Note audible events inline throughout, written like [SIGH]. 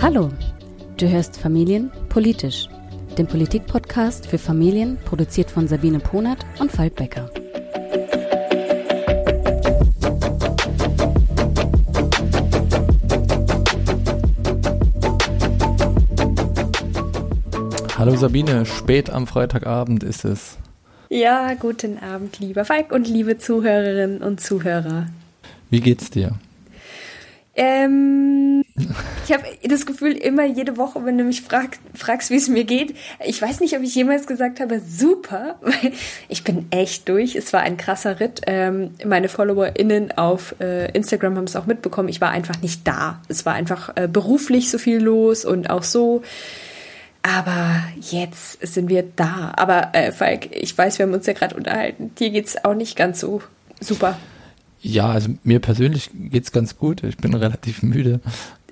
Hallo, du hörst Familien politisch, den Politik-Podcast für Familien, produziert von Sabine Ponert und Falk Becker. Hallo Sabine, spät am Freitagabend ist es. Ja, guten Abend, lieber Falk und liebe Zuhörerinnen und Zuhörer. Wie geht's dir? Ähm, ich habe das Gefühl, immer jede Woche, wenn du mich frag, fragst, wie es mir geht, ich weiß nicht, ob ich jemals gesagt habe, super, [LAUGHS] weil ich bin echt durch. Es war ein krasser Ritt. Ähm, meine FollowerInnen auf äh, Instagram haben es auch mitbekommen. Ich war einfach nicht da. Es war einfach äh, beruflich so viel los und auch so. Aber jetzt sind wir da. Aber äh, Falk, ich weiß, wir haben uns ja gerade unterhalten. Dir geht's auch nicht ganz so super. Ja, also mir persönlich geht's ganz gut. Ich bin [LAUGHS] relativ müde.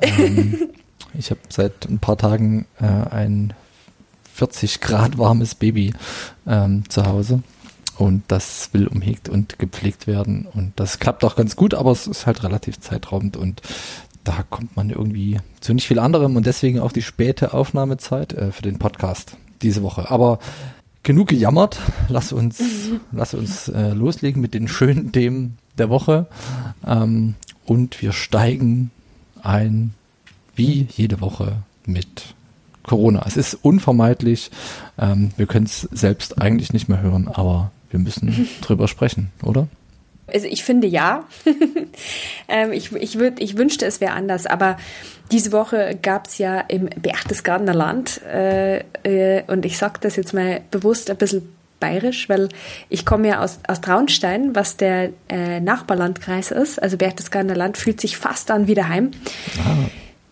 Ähm, [LAUGHS] ich habe seit ein paar Tagen äh, ein 40 Grad warmes Baby ähm, zu Hause. Und das will umhegt und gepflegt werden. Und das klappt auch ganz gut, aber es ist halt relativ zeitraubend und da kommt man irgendwie zu nicht viel anderem und deswegen auch die späte Aufnahmezeit äh, für den Podcast diese Woche. Aber genug gejammert, lass uns, [LAUGHS] lass uns äh, loslegen mit den schönen Themen der Woche. Ähm, und wir steigen ein, wie jede Woche, mit Corona. Es ist unvermeidlich. Ähm, wir können es selbst eigentlich nicht mehr hören, aber wir müssen [LAUGHS] drüber sprechen, oder? Also ich finde ja. [LAUGHS] ähm, ich, ich, würd, ich wünschte, es wäre anders, aber diese Woche gab es ja im Berchtesgadener Land, äh, äh, und ich sage das jetzt mal bewusst ein bisschen bayerisch, weil ich komme ja aus, aus Traunstein, was der äh, Nachbarlandkreis ist. Also Berchtesgadener Land fühlt sich fast an wie daheim. Ah.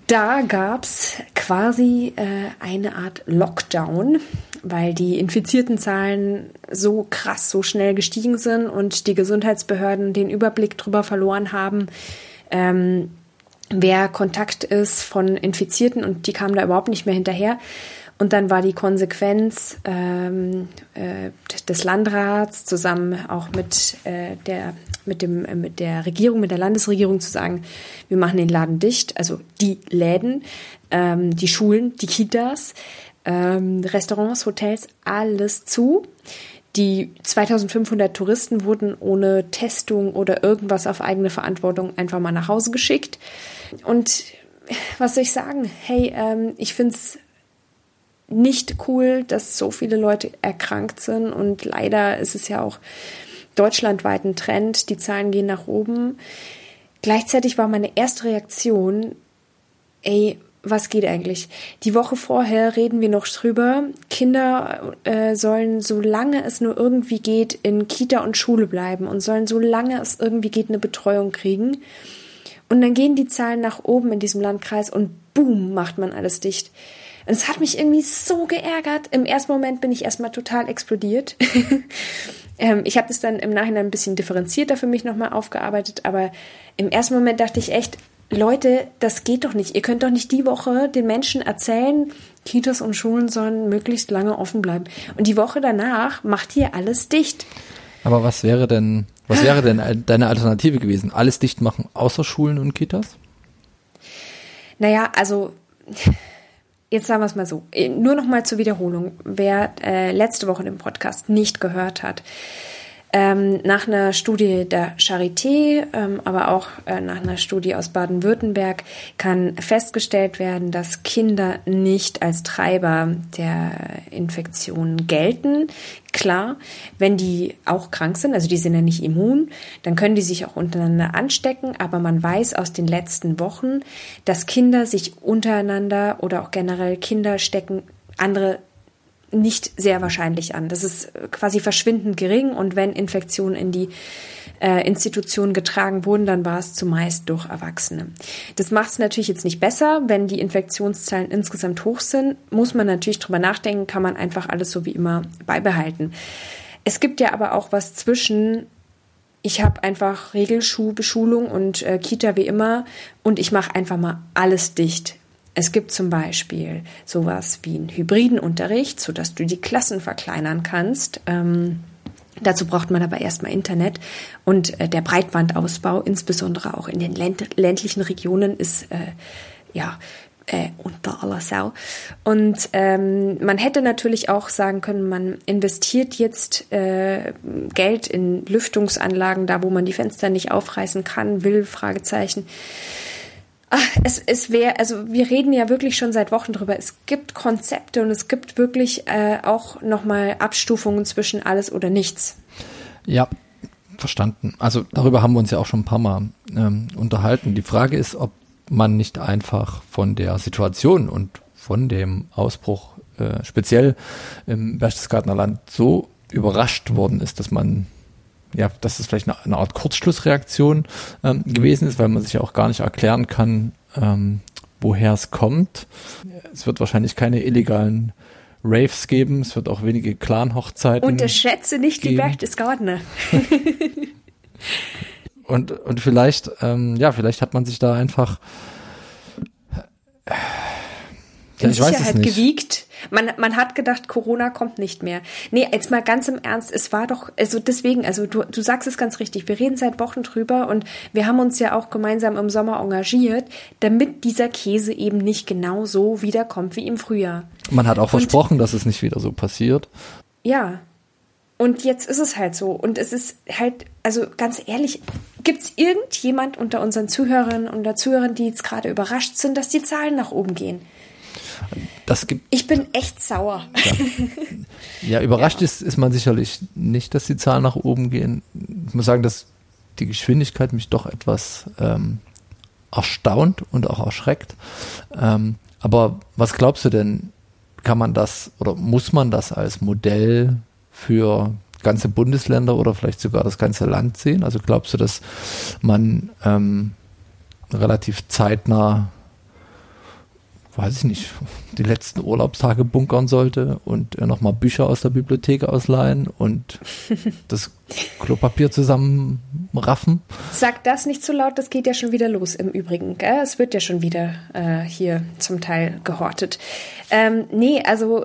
Da gab es quasi äh, eine Art Lockdown, weil die infizierten Zahlen so krass, so schnell gestiegen sind und die Gesundheitsbehörden den Überblick darüber verloren haben, ähm, wer Kontakt ist von Infizierten und die kamen da überhaupt nicht mehr hinterher. Und dann war die Konsequenz ähm, äh, des Landrats zusammen auch mit äh, der mit dem äh, mit der Regierung, mit der Landesregierung zu sagen, wir machen den Laden dicht, also die Läden, ähm, die Schulen, die Kitas, ähm, Restaurants, Hotels, alles zu. Die 2500 Touristen wurden ohne Testung oder irgendwas auf eigene Verantwortung einfach mal nach Hause geschickt. Und was soll ich sagen? Hey, ähm, ich find's nicht cool, dass so viele Leute erkrankt sind und leider ist es ja auch deutschlandweit ein Trend, die Zahlen gehen nach oben. Gleichzeitig war meine erste Reaktion, ey, was geht eigentlich? Die Woche vorher reden wir noch drüber. Kinder äh, sollen, solange es nur irgendwie geht, in Kita und Schule bleiben und sollen, solange es irgendwie geht, eine Betreuung kriegen. Und dann gehen die Zahlen nach oben in diesem Landkreis und boom, macht man alles dicht. Und es hat mich irgendwie so geärgert. Im ersten Moment bin ich erstmal total explodiert. [LAUGHS] ähm, ich habe das dann im Nachhinein ein bisschen differenzierter für mich nochmal aufgearbeitet, aber im ersten Moment dachte ich echt, Leute, das geht doch nicht. Ihr könnt doch nicht die Woche den Menschen erzählen, Kitas und Schulen sollen möglichst lange offen bleiben. Und die Woche danach macht ihr alles dicht. Aber was wäre denn, was wäre denn deine Alternative gewesen? Alles dicht machen, außer Schulen und Kitas? Naja, also jetzt sagen wir es mal so, nur noch mal zur Wiederholung, wer äh, letzte Woche den Podcast nicht gehört hat. Ähm, nach einer Studie der Charité, ähm, aber auch äh, nach einer Studie aus Baden-Württemberg kann festgestellt werden, dass Kinder nicht als Treiber der Infektion gelten. Klar, wenn die auch krank sind, also die sind ja nicht immun, dann können die sich auch untereinander anstecken, aber man weiß aus den letzten Wochen, dass Kinder sich untereinander oder auch generell Kinder stecken andere nicht sehr wahrscheinlich an. Das ist quasi verschwindend gering und wenn Infektionen in die äh, Institutionen getragen wurden, dann war es zumeist durch Erwachsene. Das macht es natürlich jetzt nicht besser, wenn die Infektionszahlen insgesamt hoch sind, muss man natürlich drüber nachdenken, kann man einfach alles so wie immer beibehalten. Es gibt ja aber auch was zwischen ich habe einfach Regelschulung und äh, Kita wie immer und ich mache einfach mal alles dicht. Es gibt zum Beispiel sowas wie einen hybriden Unterricht, sodass du die Klassen verkleinern kannst. Ähm, Dazu braucht man aber erstmal Internet und äh, der Breitbandausbau, insbesondere auch in den ländlichen Regionen, ist äh, ja äh, unter aller Sau. Und ähm, man hätte natürlich auch sagen können, man investiert jetzt äh, Geld in Lüftungsanlagen, da wo man die Fenster nicht aufreißen kann, will, Fragezeichen. Ach, es, es wäre, also wir reden ja wirklich schon seit Wochen drüber. Es gibt Konzepte und es gibt wirklich äh, auch nochmal Abstufungen zwischen alles oder nichts. Ja, verstanden. Also darüber haben wir uns ja auch schon ein paar Mal ähm, unterhalten. Die Frage ist, ob man nicht einfach von der Situation und von dem Ausbruch äh, speziell im Berchtesgadener Land so überrascht worden ist, dass man ja, dass es vielleicht eine, eine Art Kurzschlussreaktion ähm, gewesen ist, weil man sich ja auch gar nicht erklären kann, ähm, woher es kommt. Es wird wahrscheinlich keine illegalen Raves geben, es wird auch wenige Clan-Hochzeiten. Unterschätze nicht geben. die Berchtesgadener. [LAUGHS] und, und vielleicht, ähm, ja, vielleicht hat man sich da einfach äh, in Sicherheit gewiegt. Man, man hat gedacht, Corona kommt nicht mehr. Nee, jetzt mal ganz im Ernst, es war doch, also deswegen, also du, du sagst es ganz richtig, wir reden seit Wochen drüber und wir haben uns ja auch gemeinsam im Sommer engagiert, damit dieser Käse eben nicht genau so wiederkommt wie im Frühjahr. Man hat auch und, versprochen, dass es nicht wieder so passiert. Ja, und jetzt ist es halt so. Und es ist halt, also ganz ehrlich, gibt es irgendjemand unter unseren Zuhörerinnen und Zuhörern, die jetzt gerade überrascht sind, dass die Zahlen nach oben gehen? Das gibt, ich bin echt sauer. Ja, ja überrascht ja. Ist, ist man sicherlich nicht, dass die Zahlen nach oben gehen. Ich muss sagen, dass die Geschwindigkeit mich doch etwas ähm, erstaunt und auch erschreckt. Ähm, aber was glaubst du denn, kann man das oder muss man das als Modell für ganze Bundesländer oder vielleicht sogar das ganze Land sehen? Also glaubst du, dass man ähm, relativ zeitnah, weiß ich nicht, die letzten Urlaubstage bunkern sollte und äh, nochmal Bücher aus der Bibliothek ausleihen und [LAUGHS] das Klopapier zusammenraffen? Sag das nicht zu so laut, das geht ja schon wieder los im Übrigen. Gell? Es wird ja schon wieder äh, hier zum Teil gehortet. Ähm, nee, also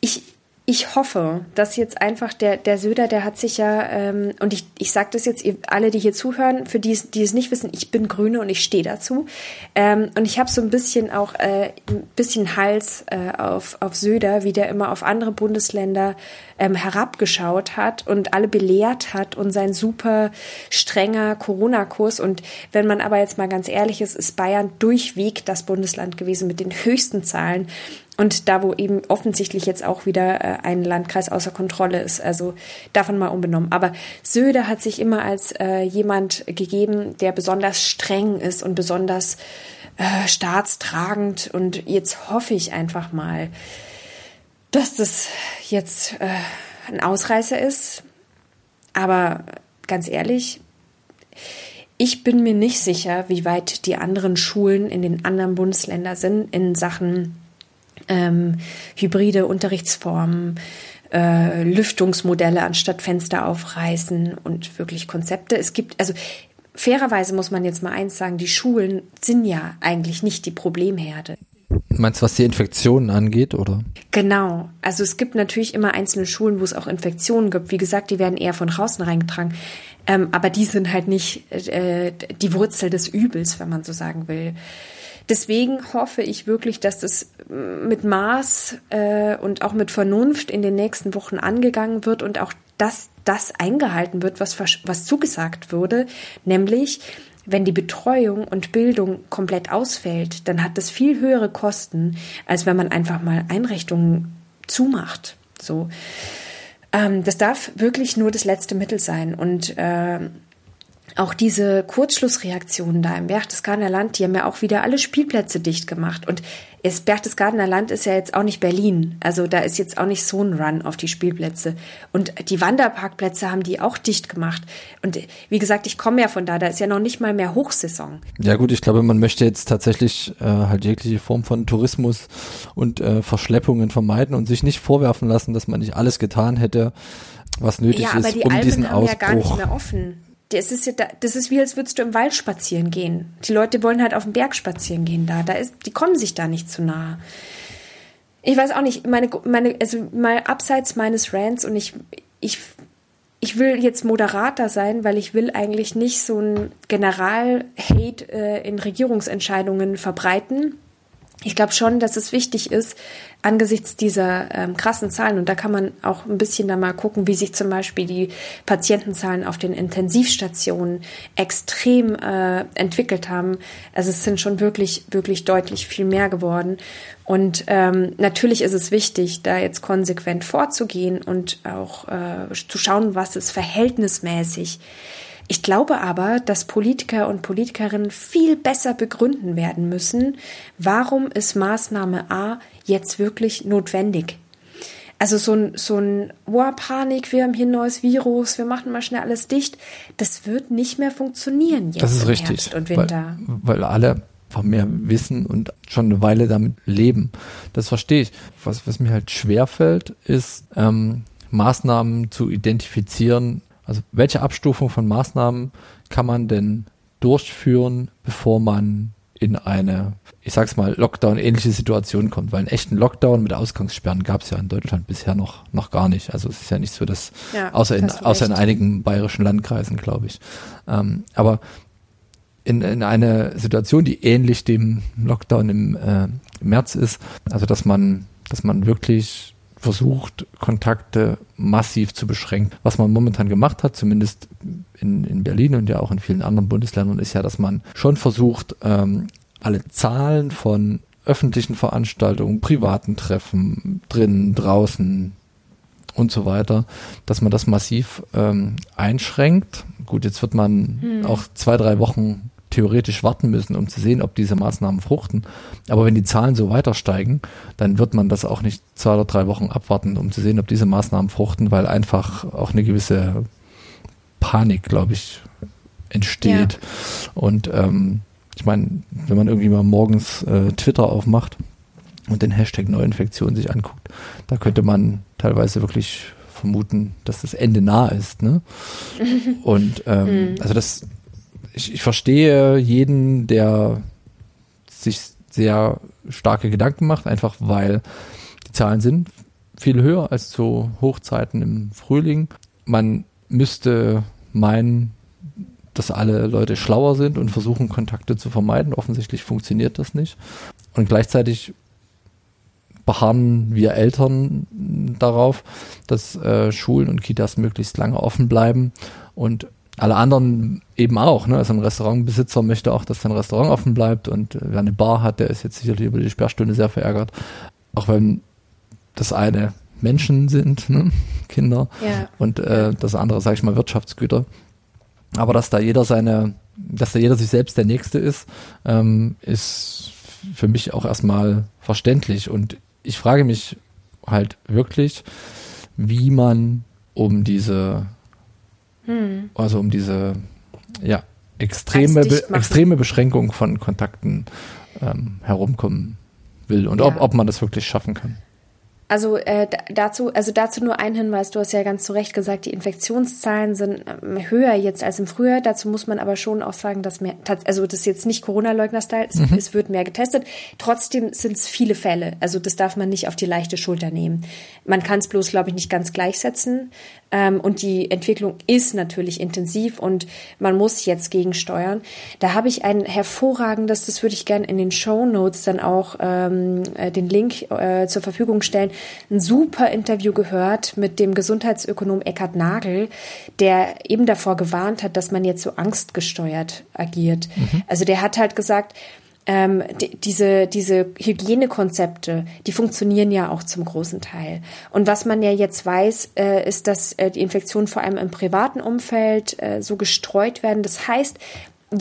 ich, ich hoffe, dass jetzt einfach der, der Söder, der hat sich ja, ähm, und ich, ich sage das jetzt, ihr alle, die hier zuhören, für die, die es nicht wissen, ich bin Grüne und ich stehe dazu. Ähm, und ich habe so ein bisschen auch äh, ein bisschen Hals äh, auf, auf Söder, wie der immer auf andere Bundesländer ähm, herabgeschaut hat und alle belehrt hat und sein super strenger Corona-Kurs. Und wenn man aber jetzt mal ganz ehrlich ist, ist Bayern durchweg das Bundesland gewesen mit den höchsten Zahlen. Und da, wo eben offensichtlich jetzt auch wieder äh, ein Landkreis außer Kontrolle ist, also davon mal unbenommen. Aber Söder hat sich immer als äh, jemand gegeben, der besonders streng ist und besonders äh, staatstragend. Und jetzt hoffe ich einfach mal, dass das jetzt äh, ein Ausreißer ist. Aber ganz ehrlich, ich bin mir nicht sicher, wie weit die anderen Schulen in den anderen Bundesländern sind in Sachen ähm, hybride Unterrichtsformen, äh, Lüftungsmodelle anstatt Fenster aufreißen und wirklich Konzepte. Es gibt, also fairerweise muss man jetzt mal eins sagen, die Schulen sind ja eigentlich nicht die Problemherde. Meinst du, was die Infektionen angeht, oder? Genau. Also es gibt natürlich immer einzelne Schulen, wo es auch Infektionen gibt. Wie gesagt, die werden eher von draußen reingetragen. Ähm, aber die sind halt nicht äh, die Wurzel des Übels, wenn man so sagen will. Deswegen hoffe ich wirklich, dass das mit Maß äh, und auch mit Vernunft in den nächsten Wochen angegangen wird und auch dass das eingehalten wird, was, was zugesagt wurde, nämlich wenn die Betreuung und Bildung komplett ausfällt, dann hat das viel höhere Kosten, als wenn man einfach mal Einrichtungen zumacht. So, ähm, das darf wirklich nur das letzte Mittel sein und äh, auch diese Kurzschlussreaktionen da im Berchtesgadener Land, die haben ja auch wieder alle Spielplätze dicht gemacht. Und das Berchtesgadener Land ist ja jetzt auch nicht Berlin. Also da ist jetzt auch nicht so ein Run auf die Spielplätze. Und die Wanderparkplätze haben die auch dicht gemacht. Und wie gesagt, ich komme ja von da, da ist ja noch nicht mal mehr Hochsaison. Ja gut, ich glaube, man möchte jetzt tatsächlich äh, halt jegliche Form von Tourismus und äh, Verschleppungen vermeiden und sich nicht vorwerfen lassen, dass man nicht alles getan hätte, was nötig ja, ist, um Alpen diesen haben Ausbruch. Ja gar nicht mehr offen das ist ja, das ist wie, als würdest du im Wald spazieren gehen. Die Leute wollen halt auf dem Berg spazieren gehen da. Da ist, die kommen sich da nicht zu nah. Ich weiß auch nicht, meine, meine, also mal abseits meines Rants und ich, ich, ich will jetzt moderater sein, weil ich will eigentlich nicht so ein General-Hate äh, in Regierungsentscheidungen verbreiten. Ich glaube schon, dass es wichtig ist, angesichts dieser ähm, krassen Zahlen, und da kann man auch ein bisschen da mal gucken, wie sich zum Beispiel die Patientenzahlen auf den Intensivstationen extrem äh, entwickelt haben. Also es sind schon wirklich, wirklich deutlich viel mehr geworden. Und ähm, natürlich ist es wichtig, da jetzt konsequent vorzugehen und auch äh, zu schauen, was ist verhältnismäßig ich glaube aber, dass Politiker und Politikerinnen viel besser begründen werden müssen, warum ist Maßnahme A jetzt wirklich notwendig. Also so ein, so ein, oh, Panik, wir haben hier ein neues Virus, wir machen mal schnell alles dicht, das wird nicht mehr funktionieren jetzt das ist richtig, Herbst und Winter. Weil, weil alle einfach mehr wissen und schon eine Weile damit leben. Das verstehe ich. Was, was mir halt schwerfällt, ist ähm, Maßnahmen zu identifizieren, also welche Abstufung von Maßnahmen kann man denn durchführen, bevor man in eine, ich sag's mal, Lockdown-ähnliche Situation kommt? Weil einen echten Lockdown mit Ausgangssperren gab es ja in Deutschland bisher noch, noch gar nicht. Also es ist ja nicht so, dass, ja, außer, in, außer in einigen bayerischen Landkreisen, glaube ich. Ähm, aber in, in eine Situation, die ähnlich dem Lockdown im äh, März ist, also dass man, dass man wirklich versucht, Kontakte massiv zu beschränken. Was man momentan gemacht hat, zumindest in, in Berlin und ja auch in vielen anderen Bundesländern, ist ja, dass man schon versucht, ähm, alle Zahlen von öffentlichen Veranstaltungen, privaten Treffen, drinnen, draußen und so weiter, dass man das massiv ähm, einschränkt. Gut, jetzt wird man hm. auch zwei, drei Wochen theoretisch warten müssen, um zu sehen, ob diese Maßnahmen fruchten. Aber wenn die Zahlen so weiter steigen, dann wird man das auch nicht zwei oder drei Wochen abwarten, um zu sehen, ob diese Maßnahmen fruchten, weil einfach auch eine gewisse Panik, glaube ich, entsteht. Ja. Und ähm, ich meine, wenn man irgendwie mal morgens äh, Twitter aufmacht und den Hashtag Neuinfektion sich anguckt, da könnte man teilweise wirklich vermuten, dass das Ende nah ist. Ne? [LAUGHS] Und ähm, mhm. also das ich, ich verstehe jeden, der sich sehr starke Gedanken macht, einfach weil die Zahlen sind viel höher als zu Hochzeiten im Frühling. Man müsste meinen, dass alle Leute schlauer sind und versuchen, Kontakte zu vermeiden. Offensichtlich funktioniert das nicht. Und gleichzeitig beharren wir Eltern darauf, dass äh, Schulen und Kitas möglichst lange offen bleiben und alle anderen eben auch. Ne? Also ein Restaurantbesitzer möchte auch, dass sein Restaurant offen bleibt und äh, wer eine Bar hat, der ist jetzt sicherlich über die Sperrstunde sehr verärgert. Auch wenn das eine Menschen sind, ne? [LAUGHS] Kinder ja. und äh, das andere, sage ich mal, Wirtschaftsgüter. Aber dass da jeder seine, dass da jeder sich selbst der Nächste ist, ähm, ist für mich auch erstmal verständlich. Und ich frage mich halt wirklich, wie man um diese hm. Also um diese ja, extreme, Be extreme Beschränkung von Kontakten ähm, herumkommen will und ja. ob, ob man das wirklich schaffen kann. Also äh, dazu, also dazu nur ein Hinweis. Du hast ja ganz zu Recht gesagt, die Infektionszahlen sind ähm, höher jetzt als im Frühjahr. Dazu muss man aber schon auch sagen, dass mehr, also das ist jetzt nicht Corona-Leugner-Style, es, mhm. es, wird mehr getestet. Trotzdem sind es viele Fälle. Also das darf man nicht auf die leichte Schulter nehmen. Man kann es bloß, glaube ich, nicht ganz gleichsetzen. Ähm, und die Entwicklung ist natürlich intensiv und man muss jetzt gegensteuern. Da habe ich ein hervorragendes, das würde ich gerne in den Show Notes dann auch ähm, äh, den Link äh, zur Verfügung stellen ein super Interview gehört mit dem Gesundheitsökonom Eckhard Nagel, der eben davor gewarnt hat, dass man jetzt so angstgesteuert agiert. Mhm. Also der hat halt gesagt, ähm, die, diese, diese Hygienekonzepte, die funktionieren ja auch zum großen Teil. Und was man ja jetzt weiß, äh, ist, dass äh, die Infektionen vor allem im privaten Umfeld äh, so gestreut werden. Das heißt,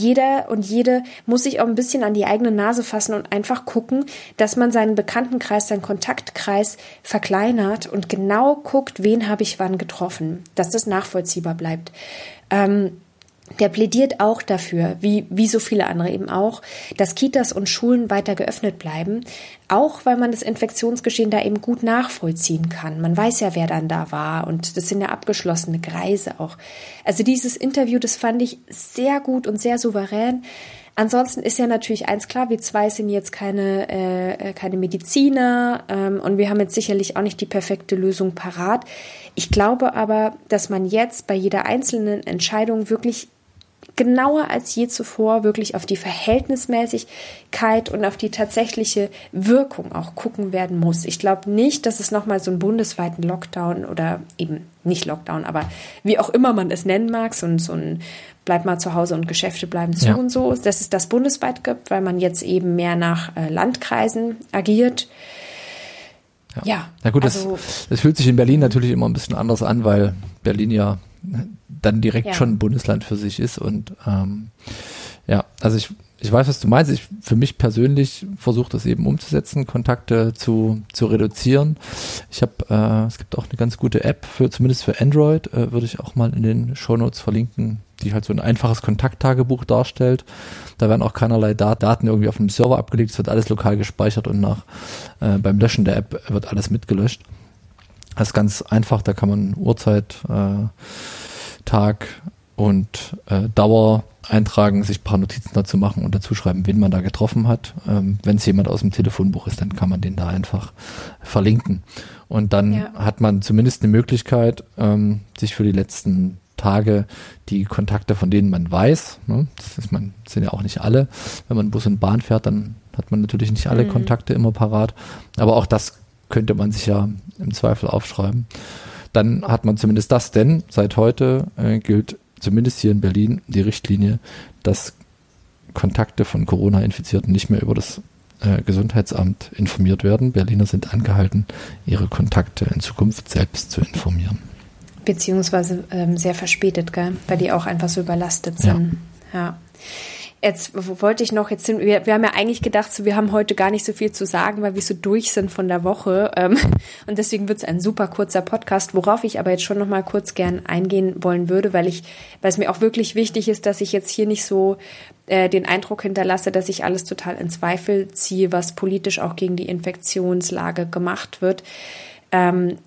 jeder und jede muss sich auch ein bisschen an die eigene Nase fassen und einfach gucken, dass man seinen Bekanntenkreis, seinen Kontaktkreis verkleinert und genau guckt, wen habe ich wann getroffen, dass das nachvollziehbar bleibt. Ähm, der plädiert auch dafür, wie, wie so viele andere eben auch, dass Kitas und Schulen weiter geöffnet bleiben, auch weil man das Infektionsgeschehen da eben gut nachvollziehen kann. Man weiß ja, wer dann da war und das sind ja abgeschlossene Kreise auch. Also dieses Interview, das fand ich sehr gut und sehr souverän. Ansonsten ist ja natürlich eins klar, wir zwei sind jetzt keine, äh, keine Mediziner ähm, und wir haben jetzt sicherlich auch nicht die perfekte Lösung parat. Ich glaube aber, dass man jetzt bei jeder einzelnen Entscheidung wirklich genauer als je zuvor wirklich auf die Verhältnismäßigkeit und auf die tatsächliche Wirkung auch gucken werden muss. Ich glaube nicht, dass es nochmal so einen bundesweiten Lockdown oder eben nicht Lockdown, aber wie auch immer man es nennen mag, so ein, so ein bleib mal zu Hause und Geschäfte bleiben zu ja. und so, dass es das bundesweit gibt, weil man jetzt eben mehr nach äh, Landkreisen agiert. Ja. ja. Na gut, also, das, das fühlt sich in Berlin natürlich immer ein bisschen anders an, weil Berlin ja dann direkt ja. schon ein Bundesland für sich ist. Und ähm, ja, also ich, ich weiß, was du meinst. Ich für mich persönlich versuche das eben umzusetzen, Kontakte zu, zu reduzieren. Ich habe, äh, es gibt auch eine ganz gute App für, zumindest für Android, äh, würde ich auch mal in den Show Notes verlinken, die halt so ein einfaches Kontakttagebuch darstellt. Da werden auch keinerlei Daten irgendwie auf einem Server abgelegt, es wird alles lokal gespeichert und nach äh, beim Löschen der App wird alles mitgelöscht. Das ist ganz einfach, da kann man Uhrzeit, äh, Tag und äh, Dauer eintragen, sich ein paar Notizen dazu machen und dazu schreiben, wen man da getroffen hat. Ähm, Wenn es jemand aus dem Telefonbuch ist, dann kann man den da einfach verlinken. Und dann ja. hat man zumindest eine Möglichkeit, ähm, sich für die letzten Tage die Kontakte, von denen man weiß, ne, das ist man, sind ja auch nicht alle, wenn man Bus und Bahn fährt, dann hat man natürlich nicht alle mhm. Kontakte immer parat. Aber auch das könnte man sich ja im Zweifel aufschreiben. Dann hat man zumindest das, denn seit heute äh, gilt zumindest hier in Berlin die Richtlinie, dass Kontakte von Corona-Infizierten nicht mehr über das äh, Gesundheitsamt informiert werden. Berliner sind angehalten, ihre Kontakte in Zukunft selbst zu informieren. Beziehungsweise ähm, sehr verspätet, gell? weil die auch einfach so überlastet sind. ja. ja. Jetzt wollte ich noch, jetzt sind wir, wir haben ja eigentlich gedacht, so, wir haben heute gar nicht so viel zu sagen, weil wir so durch sind von der Woche. Ähm, [LAUGHS] und deswegen wird es ein super kurzer Podcast, worauf ich aber jetzt schon noch mal kurz gern eingehen wollen würde, weil ich, weil es mir auch wirklich wichtig ist, dass ich jetzt hier nicht so äh, den Eindruck hinterlasse, dass ich alles total in Zweifel ziehe, was politisch auch gegen die Infektionslage gemacht wird. Ähm,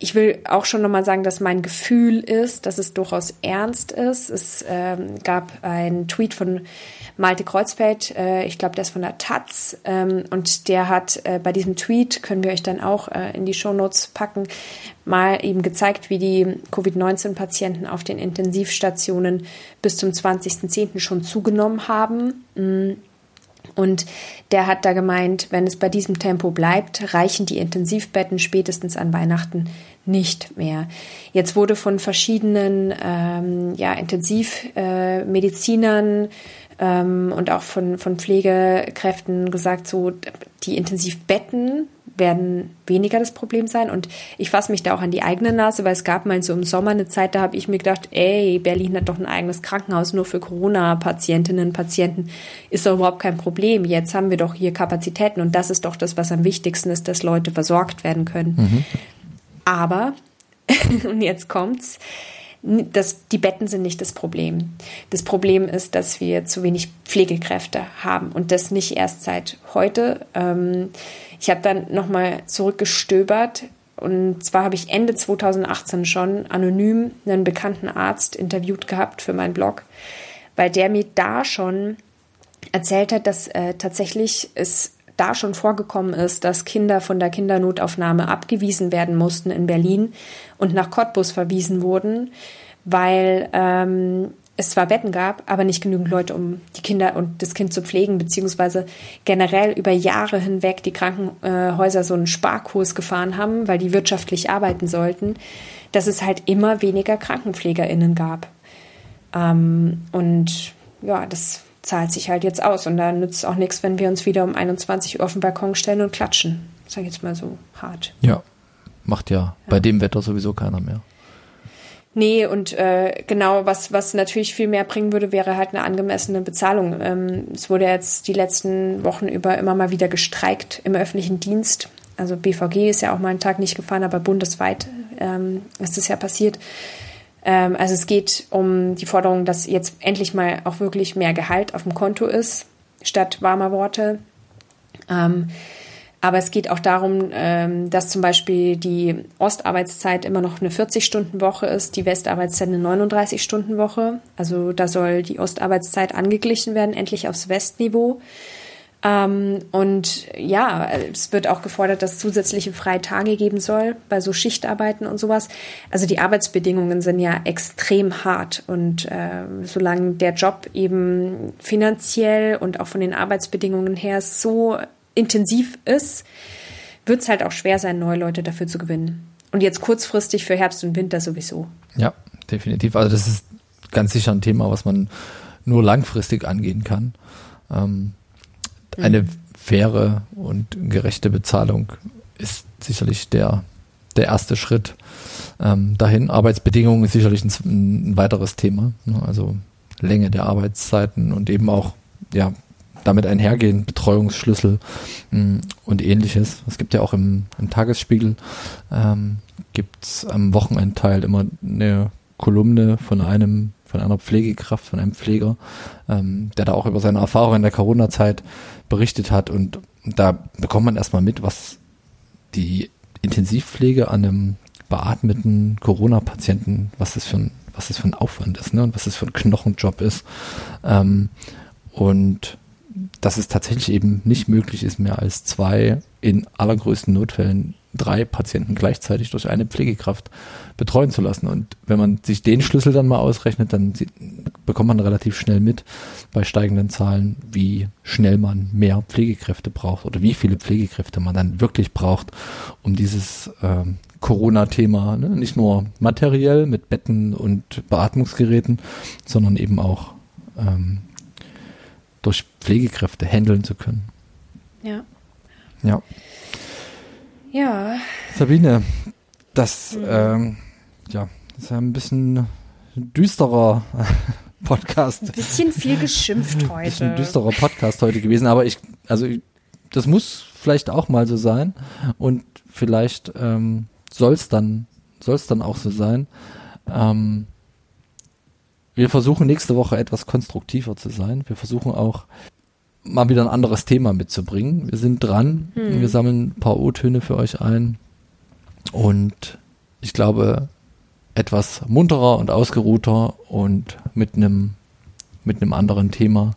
ich will auch schon nochmal sagen, dass mein Gefühl ist, dass es durchaus ernst ist. Es ähm, gab einen Tweet von Malte Kreuzfeld, äh, ich glaube, der ist von der Taz, ähm, und der hat äh, bei diesem Tweet, können wir euch dann auch äh, in die Shownotes packen, mal eben gezeigt, wie die Covid-19-Patienten auf den Intensivstationen bis zum 20.10. schon zugenommen haben. Mm. Und der hat da gemeint, wenn es bei diesem Tempo bleibt, reichen die Intensivbetten spätestens an Weihnachten nicht mehr. Jetzt wurde von verschiedenen ähm, ja, Intensivmedizinern äh, ähm, und auch von, von Pflegekräften gesagt, so die Intensivbetten werden weniger das Problem sein. Und ich fasse mich da auch an die eigene Nase, weil es gab mal so im Sommer eine Zeit, da habe ich mir gedacht, ey, Berlin hat doch ein eigenes Krankenhaus nur für Corona-Patientinnen und Patienten. Ist doch überhaupt kein Problem. Jetzt haben wir doch hier Kapazitäten und das ist doch das, was am wichtigsten ist, dass Leute versorgt werden können. Mhm. Aber, [LAUGHS] und jetzt kommt's, das, die Betten sind nicht das Problem. Das Problem ist, dass wir zu wenig Pflegekräfte haben und das nicht erst seit heute. Ähm, ich habe dann nochmal zurückgestöbert und zwar habe ich Ende 2018 schon anonym einen bekannten Arzt interviewt gehabt für meinen Blog, weil der mir da schon erzählt hat, dass äh, tatsächlich es da schon vorgekommen ist, dass Kinder von der Kindernotaufnahme abgewiesen werden mussten in Berlin und nach Cottbus verwiesen wurden, weil ähm, es zwar Betten gab, aber nicht genügend Leute, um die Kinder und das Kind zu pflegen, beziehungsweise generell über Jahre hinweg die Krankenhäuser so einen Sparkurs gefahren haben, weil die wirtschaftlich arbeiten sollten, dass es halt immer weniger KrankenpflegerInnen gab. Ähm, und ja, das zahlt sich halt jetzt aus. Und da nützt es auch nichts, wenn wir uns wieder um 21 Uhr auf den Balkon stellen und klatschen. Sag ich jetzt mal so hart. Ja, macht ja, ja. bei dem Wetter sowieso keiner mehr. Nee, und äh, genau, was, was natürlich viel mehr bringen würde, wäre halt eine angemessene Bezahlung. Ähm, es wurde jetzt die letzten Wochen über immer mal wieder gestreikt im öffentlichen Dienst. Also BVG ist ja auch mal einen Tag nicht gefahren, aber bundesweit ähm, ist das ja passiert. Ähm, also es geht um die Forderung, dass jetzt endlich mal auch wirklich mehr Gehalt auf dem Konto ist, statt warmer Worte. Ähm, Aber es geht auch darum, ähm, dass zum Beispiel die Ostarbeitszeit immer noch eine 40-Stunden-Woche ist, die Westarbeitszeit eine 39-Stunden-Woche. Also da soll die Ostarbeitszeit angeglichen werden, endlich aufs Westniveau. Ähm, und ja, es wird auch gefordert, dass zusätzliche Freitage geben soll bei so Schichtarbeiten und sowas. Also die Arbeitsbedingungen sind ja extrem hart und äh, solange der Job eben finanziell und auch von den Arbeitsbedingungen her so intensiv ist, wird es halt auch schwer sein, neue Leute dafür zu gewinnen. Und jetzt kurzfristig für Herbst und Winter sowieso. Ja, definitiv. Also das ist ganz sicher ein Thema, was man nur langfristig angehen kann. Ähm, eine mhm. faire und gerechte Bezahlung ist sicherlich der, der erste Schritt ähm, dahin. Arbeitsbedingungen ist sicherlich ein, ein weiteres Thema. Ne? Also Länge der Arbeitszeiten und eben auch ja, damit einhergehen, Betreuungsschlüssel mh, mm, und ähnliches. Es gibt ja auch im, im Tagesspiegel, ähm, gibt es am Wochenendteil immer eine Kolumne von einem von einer Pflegekraft, von einem Pfleger, ähm, der da auch über seine Erfahrungen in der Corona-Zeit berichtet hat. Und da bekommt man erstmal mit, was die Intensivpflege an einem beatmeten Corona-Patienten, was das für ein, was das für ein Aufwand ist, ne? Und was das für ein Knochenjob ist. Ähm, und dass es tatsächlich eben nicht möglich ist, mehr als zwei, in allergrößten Notfällen drei Patienten gleichzeitig durch eine Pflegekraft betreuen zu lassen. Und wenn man sich den Schlüssel dann mal ausrechnet, dann bekommt man relativ schnell mit bei steigenden Zahlen, wie schnell man mehr Pflegekräfte braucht oder wie viele Pflegekräfte man dann wirklich braucht, um dieses ähm, Corona-Thema ne, nicht nur materiell mit Betten und Beatmungsgeräten, sondern eben auch ähm, durch Pflegekräfte handeln zu können. Ja. Ja. Ja. Sabine, das, mhm. ähm, ja, das ist ein bisschen düsterer [LAUGHS] Podcast. Ein bisschen viel geschimpft heute. Ein bisschen düsterer Podcast heute gewesen, aber ich, also ich, das muss vielleicht auch mal so sein und vielleicht ähm, soll es dann, soll es dann auch so sein. Ähm, wir versuchen nächste Woche etwas konstruktiver zu sein. Wir versuchen auch mal wieder ein anderes Thema mitzubringen. Wir sind dran. Hm. Wir sammeln ein paar O-Töne für euch ein. Und ich glaube, etwas munterer und ausgeruhter und mit einem mit einem anderen Thema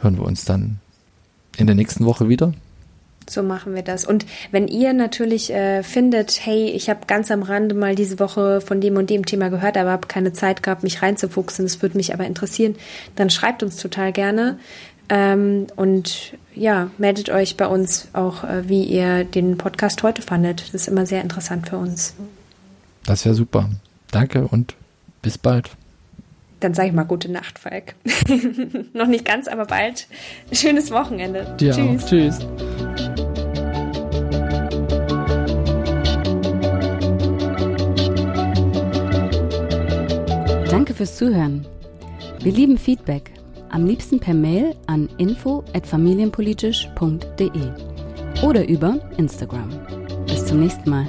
hören wir uns dann in der nächsten Woche wieder. So machen wir das. Und wenn ihr natürlich äh, findet, hey, ich habe ganz am Rande mal diese Woche von dem und dem Thema gehört, aber habe keine Zeit gehabt, mich reinzufuchsen, das würde mich aber interessieren, dann schreibt uns total gerne. Ähm, und ja, meldet euch bei uns auch, äh, wie ihr den Podcast heute fandet. Das ist immer sehr interessant für uns. Das ist ja super. Danke und bis bald. Dann sage ich mal gute Nacht, Falk. [LAUGHS] Noch nicht ganz, aber bald. Schönes Wochenende. Dir Tschüss. Auch. Tschüss. Danke fürs Zuhören. Wir lieben Feedback. Am liebsten per Mail an info@familienpolitisch.de oder über Instagram. Bis zum nächsten Mal.